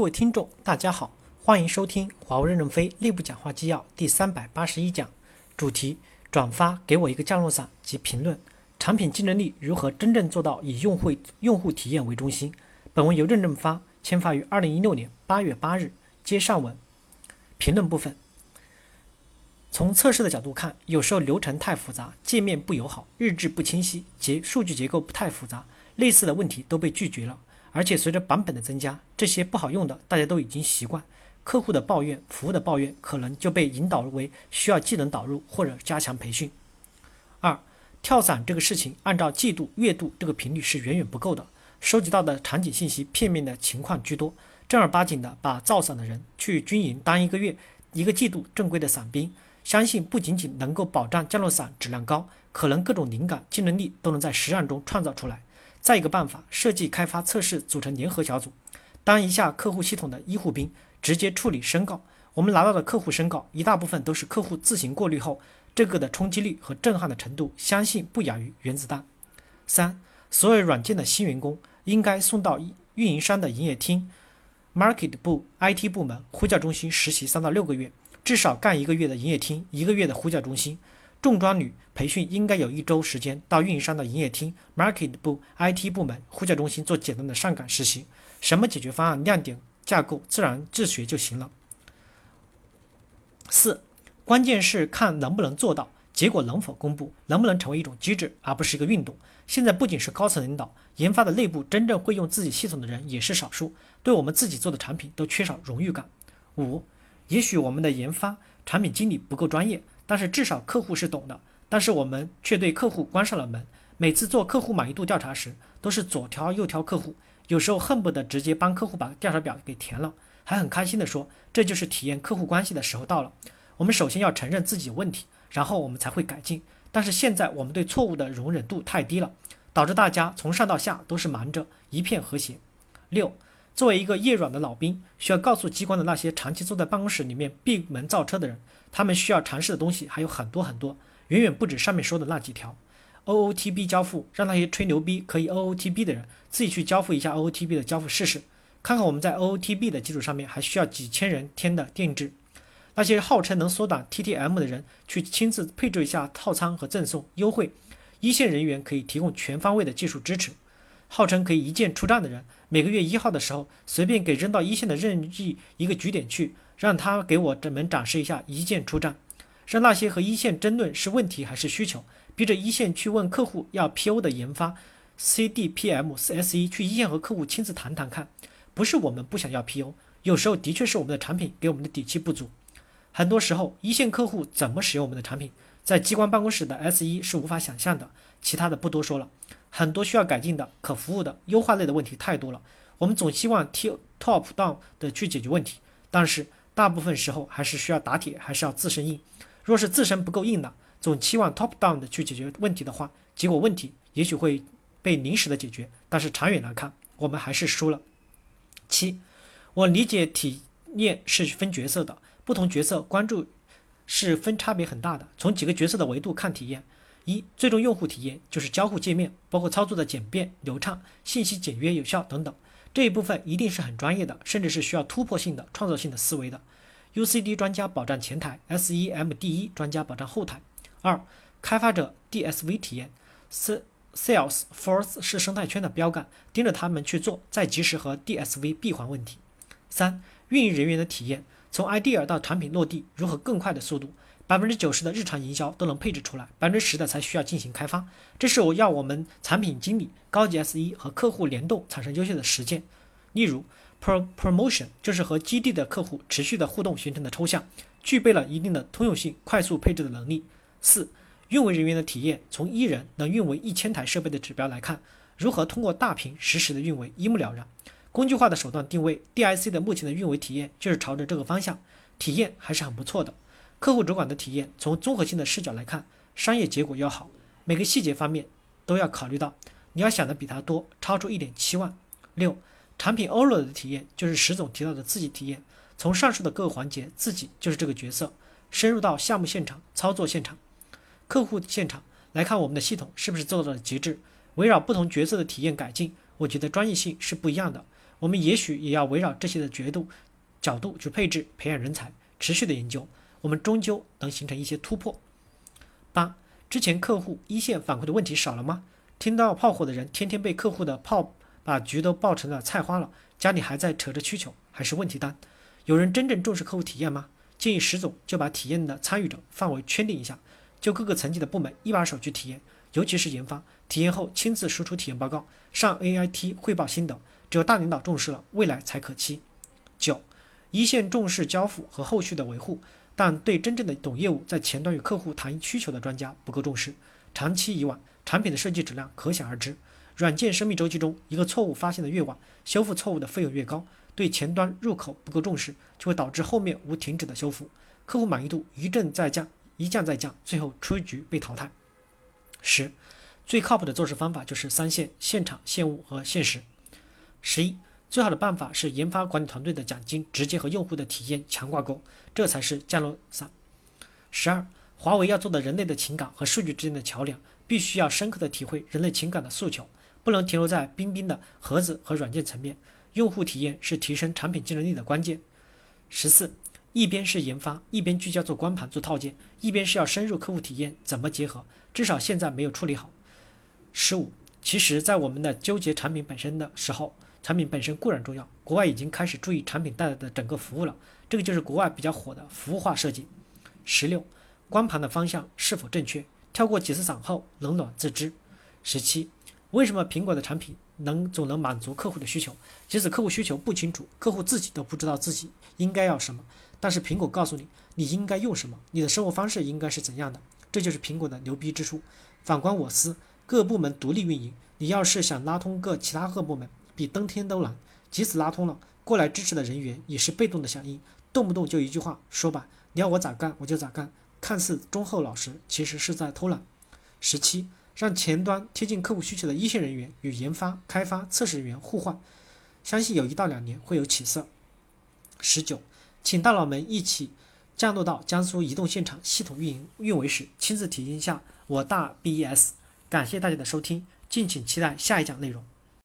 各位听众，大家好，欢迎收听华为任正非内部讲话纪要第三百八十一讲，主题：转发给我一个降落伞及评论，产品竞争力如何真正做到以用户用户体验为中心？本文由任正发签发于二零一六年八月八日。接上文，评论部分。从测试的角度看，有时候流程太复杂，界面不友好，日志不清晰，结数据结构太复杂，类似的问题都被拒绝了。而且随着版本的增加，这些不好用的大家都已经习惯，客户的抱怨、服务的抱怨可能就被引导为需要技能导入或者加强培训。二，跳伞这个事情，按照季度、月度这个频率是远远不够的，收集到的场景信息片面的情况居多，正儿八经的把造伞的人去军营当一个月、一个季度正规的伞兵，相信不仅仅能够保障降落伞质量高，可能各种灵感、竞争力都能在实战中创造出来。再一个办法，设计、开发、测试组成联合小组，当一下客户系统的医护兵，直接处理申告。我们拿到的客户申告，一大部分都是客户自行过滤后，这个的冲击力和震撼的程度，相信不亚于原子弹。三，所有软件的新员工应该送到运营商的营业厅、market 部、IT 部门、呼叫中心实习三到六个月，至少干一个月的营业厅，一个月的呼叫中心。重装女培训应该有一周时间到运营商的营业厅、market 部、IT 部门、呼叫中心做简单的上岗实习，什么解决方案、亮点、架构，自然自学就行了。四，关键是看能不能做到，结果能否公布，能不能成为一种机制，而不是一个运动。现在不仅是高层领导，研发的内部真正会用自己系统的人也是少数，对我们自己做的产品都缺少荣誉感。五，也许我们的研发产品经理不够专业。但是至少客户是懂的，但是我们却对客户关上了门。每次做客户满意度调查时，都是左挑右挑客户，有时候恨不得直接帮客户把调查表给填了，还很开心地说这就是体验客户关系的时候到了。我们首先要承认自己有问题，然后我们才会改进。但是现在我们对错误的容忍度太低了，导致大家从上到下都是瞒着，一片和谐。六。作为一个业软的老兵，需要告诉机关的那些长期坐在办公室里面闭门造车的人，他们需要尝试的东西还有很多很多，远远不止上面说的那几条。OOTB 交付，让那些吹牛逼可以 OOTB 的人自己去交付一下 OOTB 的交付试试，看看我们在 OOTB 的基础上面还需要几千人天的定制。那些号称能缩短 TTM 的人，去亲自配置一下套餐和赠送优惠。一线人员可以提供全方位的技术支持。号称可以一键出战的人，每个月一号的时候，随便给扔到一线的任意一个局点去，让他给我们展示一下一键出战，让那些和一线争论是问题还是需求，逼着一线去问客户要 PO 的研发 CDPM 4SE 去一线和客户亲自谈谈看，不是我们不想要 PO，有时候的确是我们的产品给我们的底气不足，很多时候一线客户怎么使用我们的产品，在机关办公室的 SE 是无法想象的，其他的不多说了。很多需要改进的、可服务的、优化类的问题太多了。我们总希望 top down 的去解决问题，但是大部分时候还是需要打铁，还是要自身硬。若是自身不够硬的，总期望 top down 的去解决问题的话，结果问题也许会被临时的解决，但是长远来看，我们还是输了。七，我理解体验是分角色的，不同角色关注是分差别很大的。从几个角色的维度看体验。一，最终用户体验就是交互界面，包括操作的简便流畅、信息简约有效等等，这一部分一定是很专业的，甚至是需要突破性的、创造性的思维的。UCD 专家保障前台，SEMD 专家保障后台。二，开发者 DSV 体验四，Salesforce 是生态圈的标杆，盯着他们去做，再及时和 DSV 闭环问题。三，运营人员的体验，从 idea 到产品落地，如何更快的速度？百分之九十的日常营销都能配置出来，百分之十的才需要进行开发。这是我要我们产品经理、高级 SE 和客户联动产生优秀的实践。例如，pro promotion 就是和基地的客户持续的互动形成的抽象，具备了一定的通用性、快速配置的能力。四、运维人员的体验，从一人能运维一千台设备的指标来看，如何通过大屏实时的运维一目了然。工具化的手段定位，DIC 的目前的运维体验就是朝着这个方向，体验还是很不错的。客户主管的体验，从综合性的视角来看，商业结果要好，每个细节方面都要考虑到。你要想的比他多，超出一点期望。六，产品 owner 的体验就是石总提到的自己体验，从上述的各个环节，自己就是这个角色，深入到项目现场、操作现场、客户现场来看我们的系统是不是做到了极致。围绕不同角色的体验改进，我觉得专业性是不一样的。我们也许也要围绕这些的角度角度去配置、培养人才，持续的研究，我们终究能形成一些突破。八，之前客户一线反馈的问题少了吗？听到炮火的人天天被客户的炮把局都爆成了菜花了，家里还在扯着需求，还是问题单？有人真正重视客户体验吗？建议石总就把体验的参与者范围圈定一下，就各个层级的部门一把手去体验，尤其是研发，体验后亲自输出体验报告，上 AIT 汇报心得。只有大领导重视了，未来才可期。九，一线重视交付和后续的维护，但对真正的懂业务，在前端与客户谈需求的专家不够重视。长期以往，产品的设计质量可想而知。软件生命周期中，一个错误发现的越晚，修复错误的费用越高。对前端入口不够重视，就会导致后面无停止的修复，客户满意度一阵再降，一降再降，最后出局被淘汰。十，最靠谱的做事方法就是三线：现场、现物和现实。十一，最好的办法是研发管理团队的奖金直接和用户的体验强挂钩，这才是降落伞。十二，华为要做的人类的情感和数据之间的桥梁，必须要深刻的体会人类情感的诉求，不能停留在冰冰的盒子和软件层面。用户体验是提升产品竞争力的关键。十四，一边是研发，一边聚焦做光盘、做套件，一边是要深入客户体验，怎么结合？至少现在没有处理好。十五，其实，在我们的纠结产品本身的时候。产品本身固然重要，国外已经开始注意产品带来的整个服务了，这个就是国外比较火的服务化设计。十六，光盘的方向是否正确？跳过几次伞后，冷暖自知。十七，为什么苹果的产品能总能满足客户的需求？即使客户需求不清楚，客户自己都不知道自己应该要什么，但是苹果告诉你你应该用什么，你的生活方式应该是怎样的，这就是苹果的牛逼之处。反观我司，各部门独立运营，你要是想拉通各其他各部门。比登天都难，即使拉通了，过来支持的人员也是被动的响应，动不动就一句话，说吧，你要我咋干我就咋干，看似忠厚老实，其实是在偷懒。十七，让前端贴近客户需求的一线人员与研发、开发、测试人员互换，相信有一到两年会有起色。十九，请大佬们一起降落到江苏移动现场系统运营运维室，亲自体验一下我大 BES。感谢大家的收听，敬请期待下一讲内容。